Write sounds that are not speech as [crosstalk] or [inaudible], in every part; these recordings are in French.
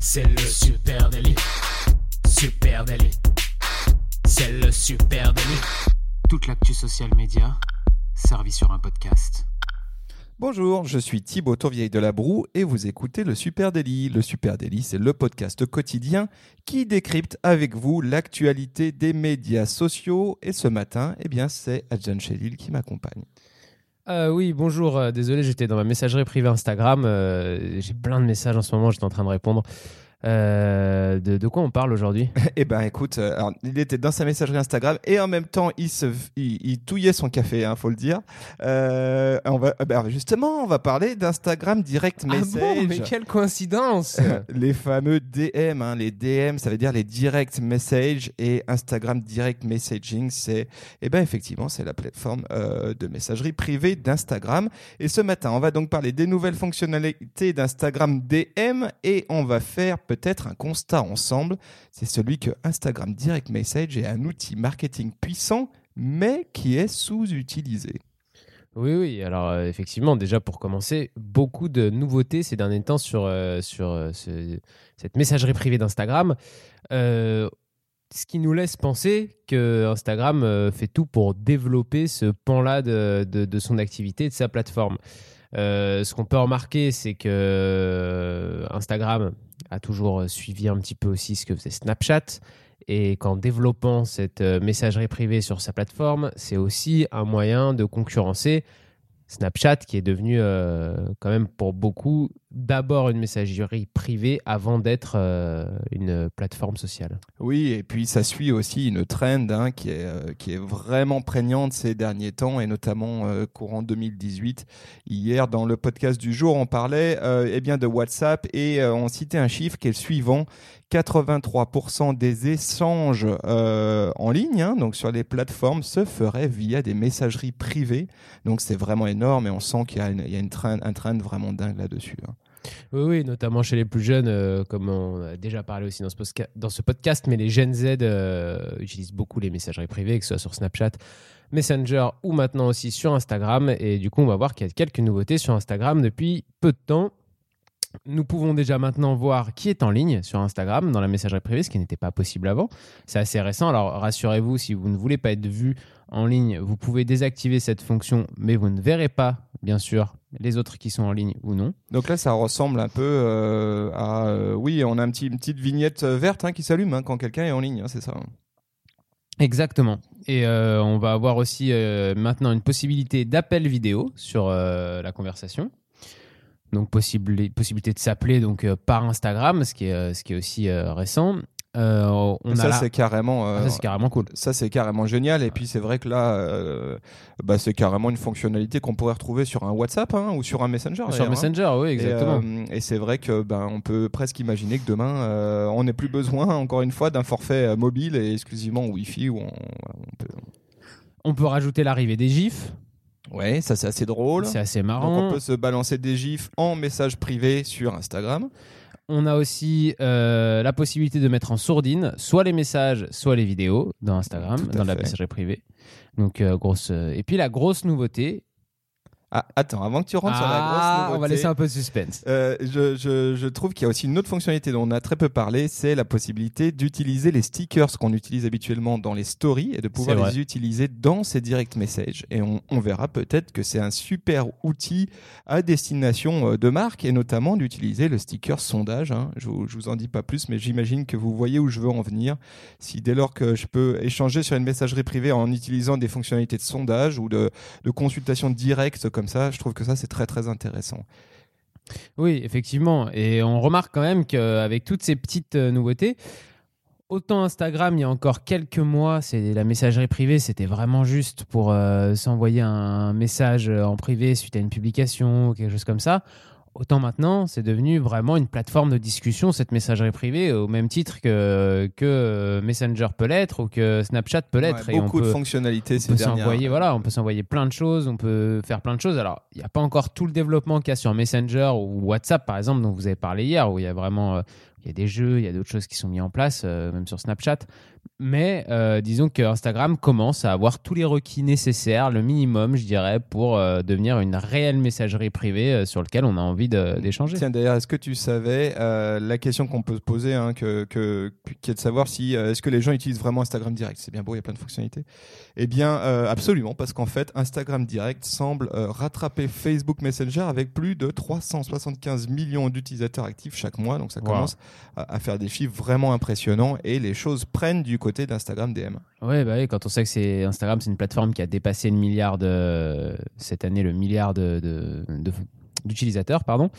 C'est le super délit. Super délit. C'est le super délit. Toute l'actu social média servie sur un podcast. Bonjour, je suis Thibaut Tourvieille de la Broue et vous écoutez le Super Daily. Le Super Daily, c'est le podcast quotidien qui décrypte avec vous l'actualité des médias sociaux. Et ce matin, eh bien, c'est Adjan Chelil qui m'accompagne. Euh, oui, bonjour. euh, désolé, j'étais dans ma messagerie privée Instagram. euh, J'ai plein de messages en ce moment, j'étais en train de répondre. Euh, de, de quoi on parle aujourd'hui? Eh ben, écoute, euh, alors, il était dans sa messagerie Instagram et en même temps, il se, il, il touillait son café, hein, faut le dire. Euh, on va, ben, justement, on va parler d'Instagram Direct Message. Ah bon, mais quelle coïncidence [laughs] les fameux DM, hein, les DM, ça veut dire les direct message et Instagram direct messaging, c'est, eh ben effectivement, c'est la plateforme euh, de messagerie privée d'Instagram. Et ce matin, on va donc parler des nouvelles fonctionnalités d'Instagram DM et on va faire peut-être un constat ensemble. C'est celui que Instagram direct message est un outil marketing puissant, mais qui est sous-utilisé. Oui, oui. Alors, euh, effectivement, déjà pour commencer, beaucoup de nouveautés ces derniers temps sur, euh, sur euh, ce- cette messagerie privée d'Instagram. Ce qui nous laisse penser que Instagram fait tout pour développer ce pan-là de, de- son activité, de sa plateforme. Ce qu'on peut remarquer, c'est que Instagram a toujours suivi un petit peu aussi ce que faisait Snapchat. Et qu'en développant cette euh, messagerie privée sur sa plateforme, c'est aussi un moyen de concurrencer Snapchat, qui est devenu euh, quand même pour beaucoup d'abord une messagerie privée avant d'être euh, une plateforme sociale. Oui, et puis ça suit aussi une trend hein, qui, est, euh, qui est vraiment prégnante ces derniers temps, et notamment euh, courant 2018. Hier, dans le podcast du jour, on parlait eh bien, de WhatsApp et on citait un chiffre qui est le suivant. 83% des échanges en ligne, hein, donc sur les plateformes, se feraient via des messageries privées. Donc c'est vraiment énorme et on sent qu'il y a, une, il un vraiment dingue là-dessus. hein. Oui, oui, notamment chez les plus jeunes, euh, comme on a déjà parlé aussi dans ce, podcast, mais les Gen Z euh, utilisent beaucoup les messageries privées, que ce soit sur Snapchat, Messenger ou maintenant aussi sur Instagram. Et du coup, on va voir qu'il y a quelques nouveautés sur Instagram depuis peu de temps. Nous pouvons déjà maintenant voir qui est en ligne sur Instagram dans la messagerie privée, ce qui n'était pas possible avant. C'est assez récent. Alors rassurez-vous, si vous ne voulez pas être vu en ligne, vous pouvez désactiver cette fonction, mais vous ne verrez pas, bien sûr, les autres qui sont en ligne ou non. Donc là, ça ressemble un peu euh, à... euh, oui, on a un petit, une petite vignette euh, verte hein, qui s'allume hein, quand quelqu'un est en ligne, hein, c'est ça. Exactement. Et euh, on va avoir aussi maintenant une possibilité d'appel vidéo sur la conversation. Donc possible, possibilité de s'appeler donc par Instagram, ce qui est, ce qui est aussi récent. Euh, on ça, c'est carrément... euh, Ah, ça, c'est carrément cool. ça, c'est carrément génial. Et puis, c'est vrai que là, euh, bah, c'est carrément une fonctionnalité qu'on pourrait retrouver sur un WhatsApp hein, ou sur un Messenger. Sur d'ailleurs, hein. Messenger, oui, exactement. euh, Et, c'est vrai que ben on peut presque imaginer que demain euh, on n'ait plus besoin encore une fois d'un forfait euh, mobile et exclusivement Wi-Fi où on, on peut. On peut rajouter l'arrivée des gifs. Ouais, ça c'est assez drôle. C'est assez Donc marrant. on peut se balancer des gifs en message privé sur Instagram. On a aussi euh, la possibilité de mettre en sourdine soit les messages, soit les vidéos dans Instagram, dans la messagerie privée. Donc, euh, grosse. euh, Et puis, la grosse nouveauté. Ah, attends, avant que tu rentres sur la Ah, grosse nouveauté. on va laisser un peu de suspense. Euh, je, je- je trouve qu'il y a aussi une autre fonctionnalité dont on a très peu parlé, c'est la possibilité d'utiliser les stickers qu'on utilise habituellement dans les stories et de pouvoir vrai. les utiliser dans ces direct messages. Et on, on verra peut-être que c'est un super outil à destination euh, de marque et notamment d'utiliser le sticker sondage. hein. Je, je vous en dis pas plus, mais j'imagine que vous voyez où je veux en venir. Si dès lors que je peux échanger sur une messagerie privée en utilisant des fonctionnalités de sondage ou de, de consultation directe comme ça, je trouve que ça c'est très très intéressant. Oui, effectivement. Et on remarque quand même qu'avec toutes ces petites euh, nouveautés, autant Instagram, il y a encore quelques mois, c'est la messagerie privée, c'était vraiment juste pour euh, s'envoyer un message en privé suite à une publication ou quelque chose comme ça. Autant maintenant, c'est devenu vraiment une plateforme de discussion, cette messagerie privée, au même titre que, que Messenger peut l'être ou que Snapchat peut l'être. Ouais, Et on beaucoup de peut- fonctionnalités on ces peut dernières. s'envoyer voilà on peut s'envoyer plein de choses on peut faire plein de choses alors il n'y a pas encore tout le développement qu'il y a sur Messenger ou WhatsApp par exemple dont vous avez parlé hier où il y a vraiment euh, Il y a des jeux, il y a d'autres choses qui sont mis en place, euh, même sur Snapchat. Mais euh, disons que Instagram commence à avoir tous les requis nécessaires, le minimum, je dirais, pour euh, devenir une réelle messagerie privée euh, sur laquelle on a envie d'échanger. Tiens, d'ailleurs, est-ce que tu savais la question qu'on peut se poser, hein, que, que- qui est de savoir si est-ce que les gens utilisent vraiment Instagram Direct? C'est bien beau, il y a plein de fonctionnalités. Eh bien, absolument, parce qu'en fait, Instagram Direct semble rattraper Facebook Messenger avec plus de 375 millions d'utilisateurs actifs chaque mois. Donc, ça Wow. commence à, à faire des chiffres vraiment impressionnants et les choses prennent du côté d'Instagram DM. Ouais, bah oui, quand on sait que c'est Instagram, c'est une plateforme qui a dépassé le milliard de cette année, le milliard de, de- de- d'utilisateurs, pardon.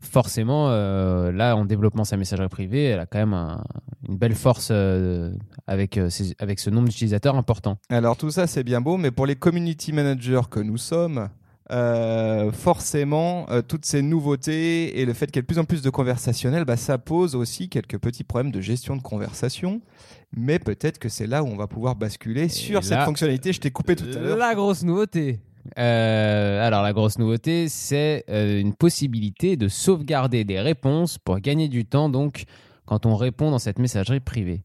Forcément, euh, là, en développant sa messagerie privée, elle a quand même un- une belle force euh, avec, euh, ces- avec ce nombre d'utilisateurs important. Alors tout ça c'est bien beau, mais pour les community managers que nous sommes, euh, forcément euh, toutes ces nouveautés et le fait qu'il y ait de plus en plus de conversationnel, bah, ça pose aussi quelques petits problèmes de gestion de conversation. Mais peut-être que c'est là où on va pouvoir basculer sur là- cette fonctionnalité. Je t'ai coupé tout à l'heure. La grosse nouveauté. Euh, alors, la grosse nouveauté, c'est une possibilité de sauvegarder des réponses pour gagner du temps, donc, quand on répond dans cette messagerie privée.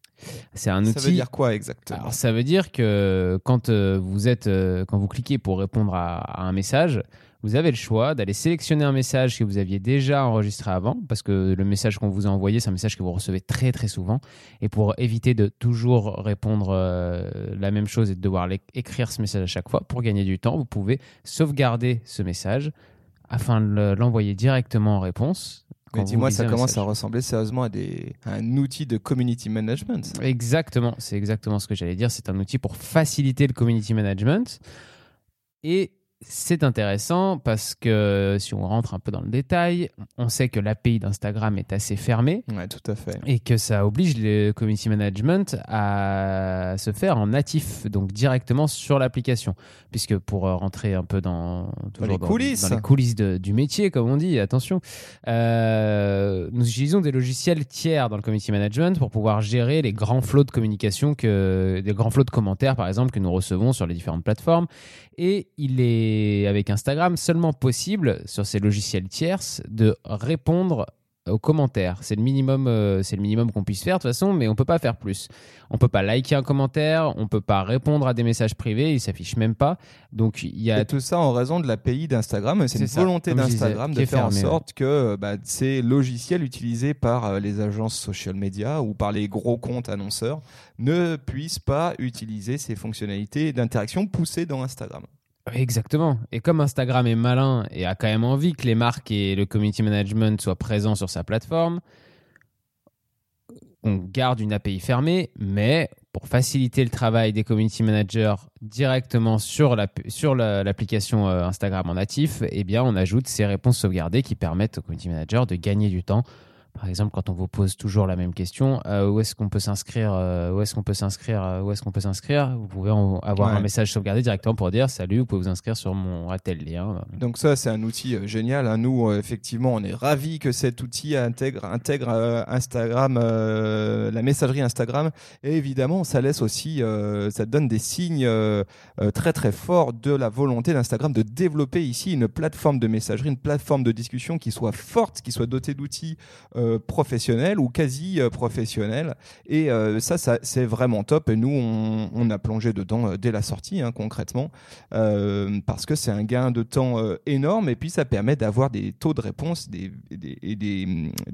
C'est un Ça outil. veut dire quoi exactement? Alors, ça veut dire que quand euh, vous êtes, euh, quand vous cliquez pour répondre à, à un message, vous avez le choix d'aller sélectionner un message que vous aviez déjà enregistré avant, parce que le message qu'on vous a envoyé, c'est un message que vous recevez très très souvent. Et pour éviter de toujours répondre euh, la même chose et de devoir écrire ce message à chaque fois, pour gagner du temps, vous pouvez sauvegarder ce message afin de le- l'envoyer directement en réponse. Quand dis-moi, ça commence à ressembler sérieusement à, des, à un outil de community management. Exactement, c'est exactement ce que j'allais dire. C'est un outil pour faciliter le community management. Et c'est intéressant parce que si on rentre un peu dans le détail, on sait que l'API d'Instagram est assez fermée Ouais, tout à fait. et que ça oblige le community management à se faire en natif, donc directement sur l'application. Puisque pour euh, rentrer un peu dans, toujours les coulisses. dans les coulisses de- du métier, comme on dit, attention, euh, nous utilisons des logiciels tiers dans le community management pour pouvoir gérer les grands flots de communication, que, des grands flots de commentaires, par exemple, que nous recevons sur les différentes plateformes. Et il est, avec Instagram, seulement possible, sur ces logiciels tierces, de répondre aux commentaires. C'est le minimum, euh, c'est le minimum qu'on puisse faire de toute façon, mais on peut pas faire plus. On peut pas liker un commentaire, on peut pas répondre à des messages privés, ils s'affichent même pas. Donc il y a Et tout ça en raison de l'API d'Instagram. C'est une ça, volonté d'Instagram de est faire en sorte que bah, ces logiciels utilisés par euh, les agences social media ou par les gros comptes annonceurs ne puissent pas utiliser ces fonctionnalités d'interaction poussées dans Instagram. Exactement. Et comme Instagram est malin et a quand même envie que les marques et le community management soient présents sur sa plateforme, on garde une API fermée, mais pour faciliter le travail des community managers directement sur la- sur la- l'application euh, Instagram en natif, eh bien, on ajoute ces réponses sauvegardées qui permettent aux community managers de gagner du temps. Par exemple, quand on vous pose toujours la même question, euh, où est-ce qu'on peut s'inscrire euh, Où est-ce qu'on peut s'inscrire euh, Où est-ce qu'on peut s'inscrire Vous pouvez en- avoir Ouais. un message sauvegardé directement pour dire salut, vous pouvez vous inscrire sur mon à tel lien. Donc ça, c'est un outil euh, génial. hein. Nous, effectivement, on est ravis que cet outil intègre, intègre Instagram, la messagerie Instagram. Et évidemment, ça laisse aussi, ça donne des signes très très forts de la volonté d'Instagram de développer ici une plateforme de messagerie, une plateforme de discussion qui soit forte, qui soit dotée d'outils euh, professionnels ou quasi euh, professionnels. Et euh, ça, c'est vraiment top. Et nous, on, a plongé dedans euh, dès la sortie, hein, concrètement euh, parce que c'est un gain de temps euh, énorme et puis ça permet d'avoir des taux de réponse des,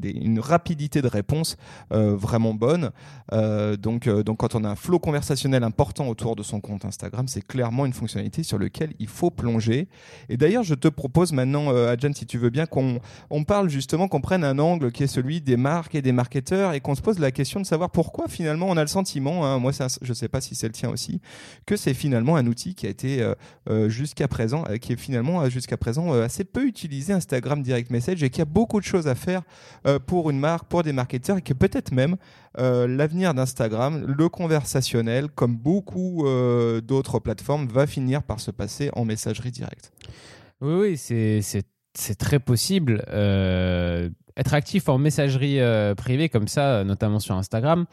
une rapidité de réponse euh, vraiment bonne. Euh, donc, euh, donc quand on a un flot conversationnel important autour de son compte Instagram, c'est clairement une fonctionnalité sur laquelle il faut plonger. Et d'ailleurs, je te propose maintenant, euh, Adjan, si tu veux bien, qu'on on parle justement, qu'on prenne un angle qui est celui des marques et des marketeurs et qu'on se pose la question de savoir pourquoi finalement on a le sentiment, hein, moi je sais pas si c'est le tien aussi, que c'est finalement un outil qui a été euh, euh, jusqu'à présent, euh, qui est finalement jusqu'à présent assez peu utilisé Instagram Direct Message et qui a beaucoup de choses à faire pour une marque, pour des marketeurs et que peut-être même l'avenir d'Instagram, le conversationnel, comme beaucoup d'autres plateformes, va finir par se passer en messagerie directe. Oui, oui, c'est- c'est très possible. Être actif en messagerie euh, privée comme ça, euh, notamment sur Instagram,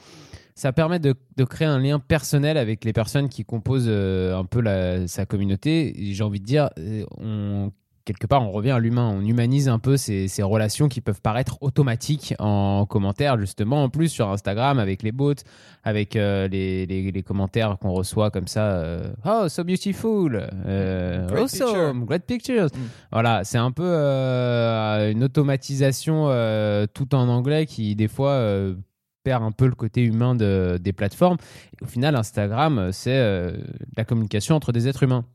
ça permet de, créer un lien personnel avec les personnes qui composent euh, un peu sa communauté. J'ai envie de dire, on quelque part, on revient à l'humain. On humanise un peu ces, ces, relations qui peuvent paraître automatiques en commentaire, justement. En plus, sur Instagram, avec les bots, avec euh, les, les, commentaires qu'on reçoit comme ça. Euh, oh, so beautiful. Euh, awesome. Great pictures. Mm. Voilà, c'est un peu une automatisation tout en anglais qui, des fois, perd un peu le côté humain de, des plateformes. au final, Instagram, c'est la communication entre des êtres humains.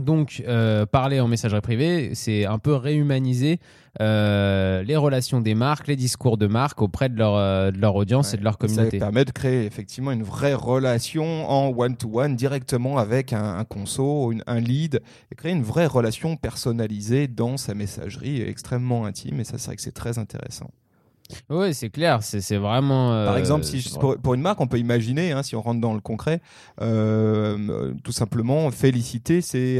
Donc, euh, parler en messagerie privée, c'est un peu réhumaniser euh, les relations des marques, les discours de marque auprès de leur, euh, de leur audience et de leur communauté. Ça permet de créer effectivement une vraie relation en one-to-one directement avec un, conso, un lead, et créer une vraie relation personnalisée dans sa messagerie extrêmement intime. Et ça, c'est vrai que c'est très intéressant. Oui, c'est clair, c'est vraiment. Par euh, exemple, si pour, une marque, on peut imaginer, hein, si on rentre dans le concret, euh, tout simplement féliciter ses,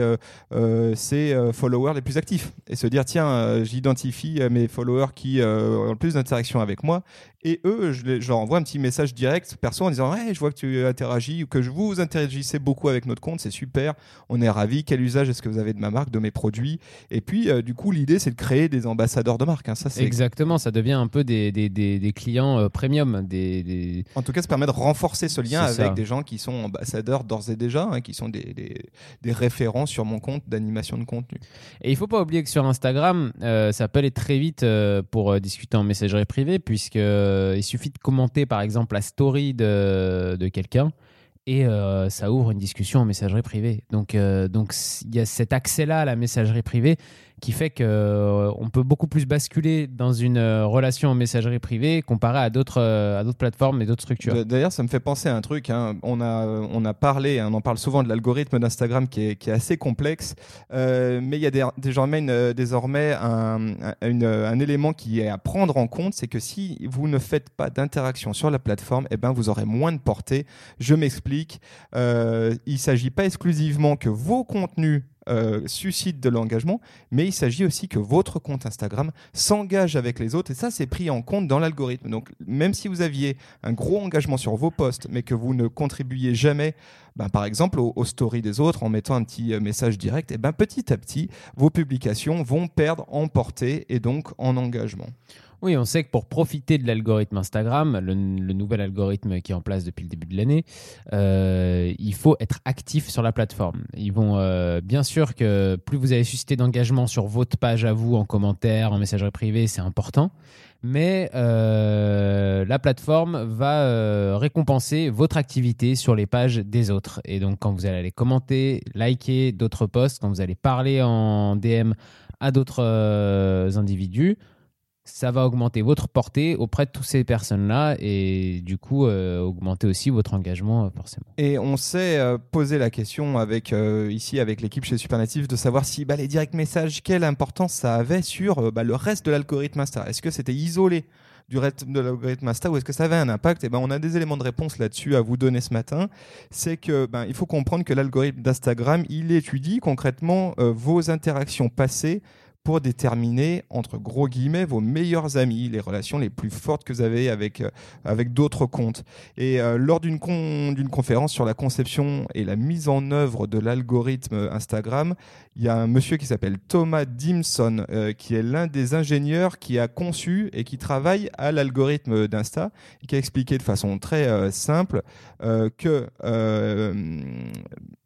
euh, ses followers les plus actifs et se dire tiens, j'identifie mes followers qui ont le plus d'interactions avec moi et eux, je, leur envoie un petit message direct perso en disant ouais, je vois que tu interagis ou que je vous interagissez beaucoup avec notre compte, c'est super, on est ravis. Quel usage est-ce que vous avez de ma marque, de mes produits? Et puis, du coup, l'idée, c'est de créer des ambassadeurs de marque. Hein. Ça, Exactement, ça devient un peu des des, des, clients euh, premium. Des, En tout cas, ça permet de renforcer ce lien avec des gens qui sont ambassadeurs d'ores et déjà, hein, qui sont des, des, référents sur mon compte d'animation de contenu. Et il faut pas oublier que sur Instagram, euh, ça peut aller très vite euh, pour discuter en messagerie privée, puisqu'il suffit de commenter par exemple la story de, de quelqu'un et ça ouvre une discussion en messagerie privée. Donc, donc il y a cet accès-là à la messagerie privée qui fait qu'on euh, peut beaucoup plus basculer dans une euh, relation en messagerie privée comparé à d'autres euh, à d'autres plateformes et d'autres structures. D'ailleurs, ça me fait penser à un truc. Hein. On a on a parlé, hein, on en parle souvent de l'algorithme d'Instagram qui est, qui est assez complexe, mais il y a désormais désormais un, un, élément qui est à prendre en compte, c'est que si vous ne faites pas d'interaction sur la plateforme, eh ben vous aurez moins de portée. Je m'explique. il s'agit pas exclusivement que vos contenus euh, suscite de l'engagement, mais il s'agit aussi que votre compte Instagram s'engage avec les autres, et ça c'est pris en compte dans l'algorithme. Donc même si vous aviez un gros engagement sur vos posts, mais que vous ne contribuiez jamais, ben, par exemple aux, stories des autres en mettant un petit euh, message direct, et ben petit à petit vos publications vont perdre en portée et donc en engagement. Oui, on sait que pour profiter de l'algorithme Instagram, le, nouvel algorithme qui est en place depuis le début de l'année, euh, il faut être actif sur la plateforme. Ils vont euh, bien sûr que plus vous avez suscité d'engagement sur votre page à vous, en commentaire, en messagerie privée, c'est important. Mais euh, la plateforme va récompenser votre activité sur les pages des autres. Et donc, quand vous allez aller commenter, liker d'autres posts, quand vous allez parler en DM à d'autres individus, ça va augmenter votre portée auprès de toutes ces personnes-là et du coup euh, augmenter aussi votre engagement euh, forcément. Et on s'est euh, posé la question avec ici avec l'équipe chez Supernative de savoir si bah, les direct messages quelle importance ça avait sur bah, le reste de l'algorithme Insta. Est-ce que c'était isolé du reste de l'algorithme Insta ou est-ce que ça avait un impact? Et ben on a des éléments de réponse là-dessus à vous donner ce matin. C'est que ben il faut comprendre que l'algorithme d'Instagram il étudie concrètement vos interactions passées pour déterminer, entre gros guillemets, vos meilleurs amis, les relations les plus fortes que vous avez avec, euh, avec d'autres comptes. Et euh, lors d'une conférence sur la conception et la mise en œuvre de l'algorithme Instagram, il y a un monsieur qui s'appelle Thomas Dimson, euh, qui est l'un des ingénieurs qui a conçu et qui travaille à l'algorithme d'Insta, qui a expliqué de façon très simple que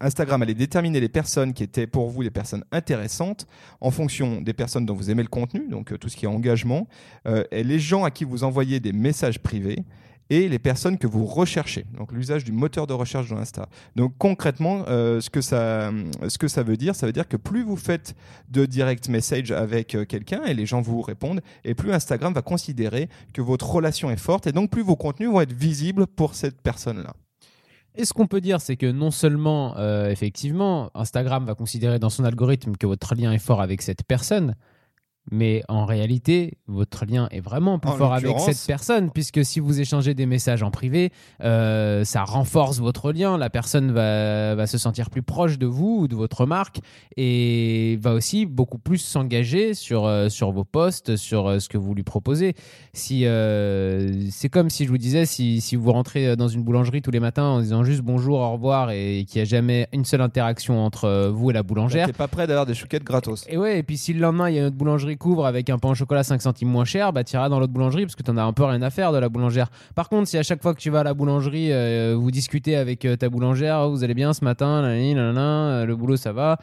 Instagram allait déterminer les personnes qui étaient pour vous les personnes intéressantes en fonction des personnes dont vous aimez le contenu, donc euh, tout ce qui est engagement, euh, et les gens à qui vous envoyez des messages privés et les personnes que vous recherchez. Donc l'usage du moteur de recherche de Insta. Donc concrètement, euh, ce, que ça, ce que ça veut dire, ça veut dire que plus vous faites de direct message avec quelqu'un et les gens vous répondent, et plus Instagram va considérer que votre relation est forte et donc plus vos contenus vont être visibles pour cette personne-là. Et ce qu'on peut dire, c'est que non seulement, euh, effectivement, Instagram va considérer dans son algorithme que votre lien est fort avec cette personne, Mais en réalité, votre lien est vraiment plus En fort avec cette personne, puisque si vous échangez des messages en privé, euh, ça renforce votre lien. La personne va, va se sentir plus proche de vous ou de votre marque et va aussi beaucoup plus s'engager sur, euh, sur vos posts, sur euh, ce que vous lui proposez. Si, c'est comme si je vous disais, si, si vous rentrez dans une boulangerie tous les matins en disant juste bonjour, au revoir et qu'il n'y a jamais une seule interaction entre vous et la boulangère, T'es pas prêt d'avoir des chouquettes gratos. et ouais, et puis si le lendemain il y a une autre boulangerie couvre avec un pain au chocolat 5 centimes moins cher, bah t'iras dans l'autre boulangerie parce que t'en as un peu rien à faire de la boulangère. Par contre, si à chaque fois que tu vas à la boulangerie, euh, vous discutez avec euh, ta boulangère, Oh, vous allez bien ce matin, euh, le boulot ça va.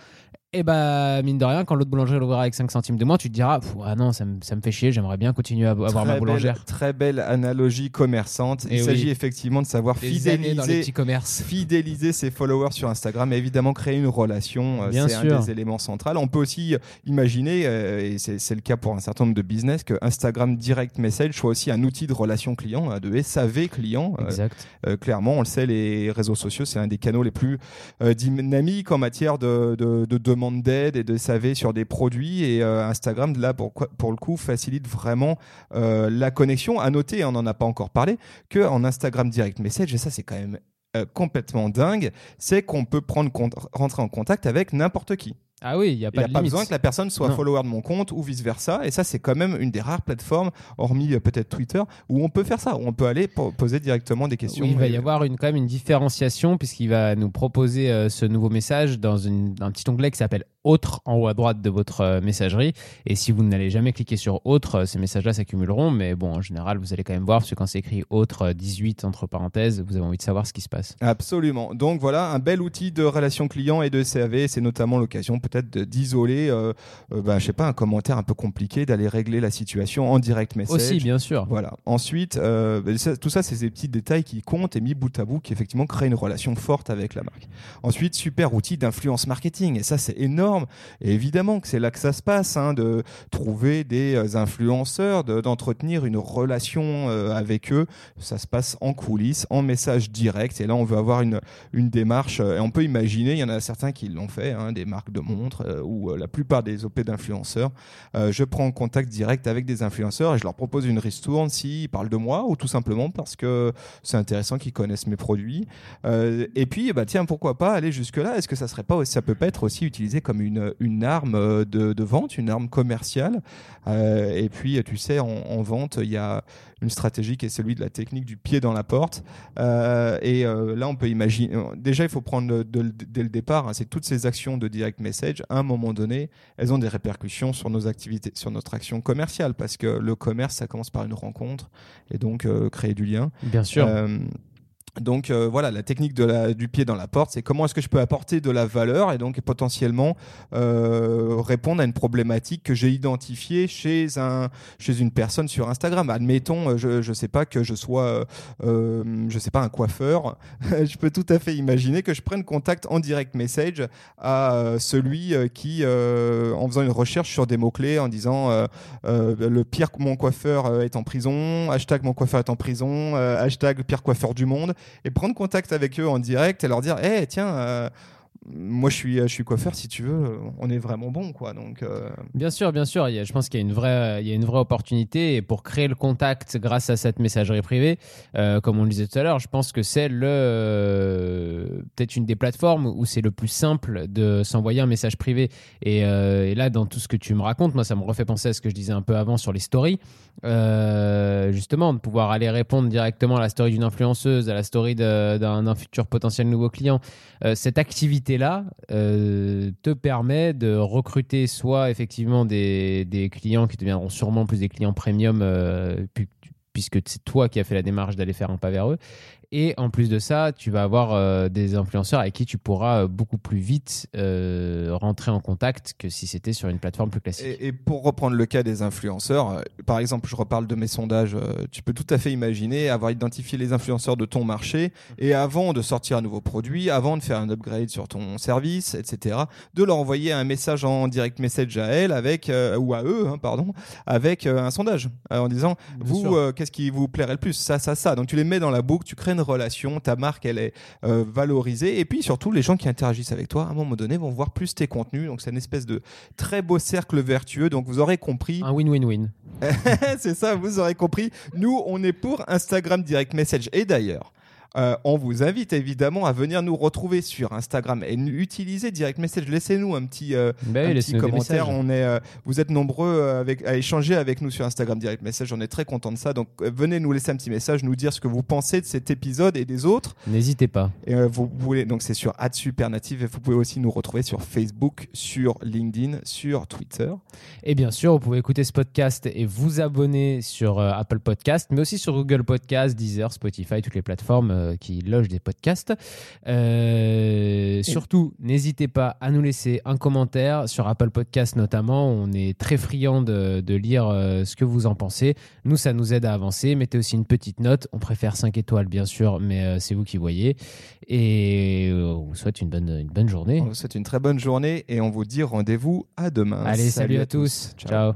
Et bah mine de rien, quand l'autre boulangerie l'ouvrira avec 5 centimes de moins, tu te diras, ah non, ça me, ça me fait chier, j'aimerais bien continuer à avoir ma boulangère. belle, très belle analogie commerçante. Eh Il oui. s'agit effectivement de savoir Des années dans les fidéliser petits commerces. fidéliser ses followers sur Instagram et évidemment créer une relation, euh, c'est un des éléments centraux. On peut aussi imaginer, euh, et c'est le cas pour un certain nombre de business, que Instagram Direct Message soit aussi un outil de relation client, hein, de SAV client. Euh, Exact. euh, clairement, on le sait, les réseaux sociaux, c'est un des canaux les plus euh, dynamiques en matière de, de, de demande d'aide et de SAV sur des produits. Et euh, Instagram, là, pour, pour le coup, facilite vraiment euh, la connexion. À noter, on n'en a pas encore parlé, que en Instagram Direct Message, et ça, c'est quand même euh, complètement dingue, c'est qu'on peut prendre rentrer en contact avec n'importe qui. Ah oui, il n'y a Il pas n'y a de pas limite. besoin que la personne soit Non. follower de mon compte ou vice versa. Et ça, c'est quand même une des rares plateformes, hormis euh, peut-être Twitter, où on peut faire ça, où on peut aller po- poser directement des questions. Oui, il va y avoir une, quand même une différenciation puisqu'il va nous proposer euh, ce nouveau message dans une- un petit onglet qui s'appelle Autre en haut à droite de votre euh, messagerie. Et si vous n'allez jamais cliquer sur Autre, euh, ces messages-là s'accumuleront. Mais bon, en général, vous allez quand même voir parce que quand c'est écrit Autre euh, 18 entre parenthèses, vous avez envie de savoir ce qui se passe. Absolument. Donc voilà, un bel outil de relation client et de CAV. C'est notamment l'occasion peut-être d'isoler, euh, euh, ben, je sais pas, un commentaire un peu compliqué, d'aller régler la situation en direct message. Aussi, bien sûr. Voilà. Ensuite, euh, ça- tout ça, c'est des petits détails qui comptent et mis bout à bout qui effectivement créent une relation forte avec la marque. Ensuite, super outil d'influence marketing. Et ça, c'est énorme. Et évidemment que c'est là que ça se passe, hein, de trouver des euh, influenceurs, de- d'entretenir une relation euh, avec eux. Ça se passe en coulisses, en message direct. Et là, on veut avoir une, une démarche. euh, et on peut imaginer, il y en a certains qui l'ont fait, hein, des marques de montres ou la plupart des OP d'influenceurs. Je prends contact direct avec des influenceurs et je leur propose une ristourne s'ils parlent de moi ou tout simplement parce que c'est intéressant qu'ils connaissent mes produits. Et puis, bah, tiens, pourquoi pas aller jusque-là? Est-ce que ça serait pas ça peut pas être aussi utilisé comme une, une arme euh, de, de vente, une arme commerciale Euh, Et puis, tu sais, en, en vente, il y a une stratégie qui est celui de la technique du pied dans la porte. Euh, et euh, là, on peut imaginer. Déjà, il faut prendre le- de- dès le départ, hein, c'est toutes ces actions de direct message, à un moment donné, elles ont des répercussions sur nos activités, sur notre action commerciale, parce que le commerce, ça commence par une rencontre et donc euh, créer du lien. Bien sûr. Donc euh, voilà, la technique du pied dans la porte, c'est comment est-ce que je peux apporter de la valeur et donc potentiellement euh, répondre à une problématique que j'ai identifiée chez un chez une personne sur Instagram. Admettons, euh, je je sais pas que je sois euh, euh, je sais pas un coiffeur, [laughs] je peux tout à fait imaginer que je prenne contact en direct message à celui qui en faisant une recherche sur des mots clés en disant le pire mon coiffeur est en prison, hashtag mon coiffeur est en prison, hashtag pire coiffeur du monde, et prendre contact avec eux en direct et leur dire, hé, tiens, euh, moi je suis, je suis coiffeur, si tu veux, on est vraiment bon, quoi. Donc, euh, Bien sûr, bien sûr. Je pense qu'il y a une vraie, il y a une vraie opportunité pour créer le contact grâce à cette messagerie privée, euh, comme on le disait tout à l'heure, je pense que c'est le euh, peut-être une des plateformes où c'est le plus simple de s'envoyer un message privé. Et, et là, dans tout ce que tu me racontes, moi, ça me refait penser à ce que je disais un peu avant sur les stories. Justement, de pouvoir aller répondre directement à la story d'une influenceuse, à la story d'un futur potentiel nouveau client. Cette activité-là euh, te permet de recruter soit effectivement des, clients qui deviendront sûrement plus des clients premium euh, pu- puisque c'est toi qui as fait la démarche d'aller faire un pas vers eux. Et en plus de ça, tu vas avoir euh, des influenceurs avec qui tu pourras euh, beaucoup plus vite euh, rentrer en contact que si c'était sur une plateforme plus classique. Et, et pour reprendre le cas des influenceurs, par exemple, je reparle de mes sondages, tu peux tout à fait imaginer avoir identifié les influenceurs de ton marché et avant de sortir un nouveau produit, avant de faire un upgrade sur ton service, etc., de leur envoyer un message en direct message à elle avec ou à eux, hein, pardon, avec un sondage en disant Bien vous qu'est-ce qui vous plairait le plus, ça, ça, ça. Donc tu les mets dans la boucle, tu crées relations, ta marque, elle est euh, valorisée. Et puis surtout, les gens qui interagissent avec toi, à un moment donné, vont voir plus tes contenus. Donc c'est une espèce de très beau cercle vertueux. Donc vous aurez compris. Un win-win-win. [laughs] c'est ça, vous aurez compris. Nous, on est pour Instagram Direct Message. Et d'ailleurs, euh, on vous invite évidemment à venir nous retrouver sur Instagram et utiliser Direct Message. Laissez-nous un petit, euh, Ben un petit commentaire. On est, euh, vous êtes nombreux avec, à échanger avec nous sur Instagram Direct Message. On est très content de ça. Donc venez nous laisser un petit message, nous dire ce que vous pensez de cet épisode et des autres. N'hésitez pas. Et vous voulez donc c'est sur @supernative et vous pouvez aussi nous retrouver sur Facebook, sur LinkedIn, sur Twitter. Et bien sûr, vous pouvez écouter ce podcast et vous abonner sur Apple Podcast, mais aussi sur Google Podcast, Deezer, Spotify, toutes les plateformes euh, qui logent des podcasts. Euh, surtout, n'hésitez pas à nous laisser un commentaire sur Apple Podcast notamment. On est très friand de, de lire euh, ce que vous en pensez. Nous, ça nous aide à avancer. Mettez aussi une petite note. On préfère 5 étoiles, bien sûr, mais euh, c'est vous qui voyez. Et on vous souhaite une bonne, une bonne journée. On vous souhaite une très bonne journée et on vous dit rendez-vous à demain. Allez, salut, à tous. Ciao.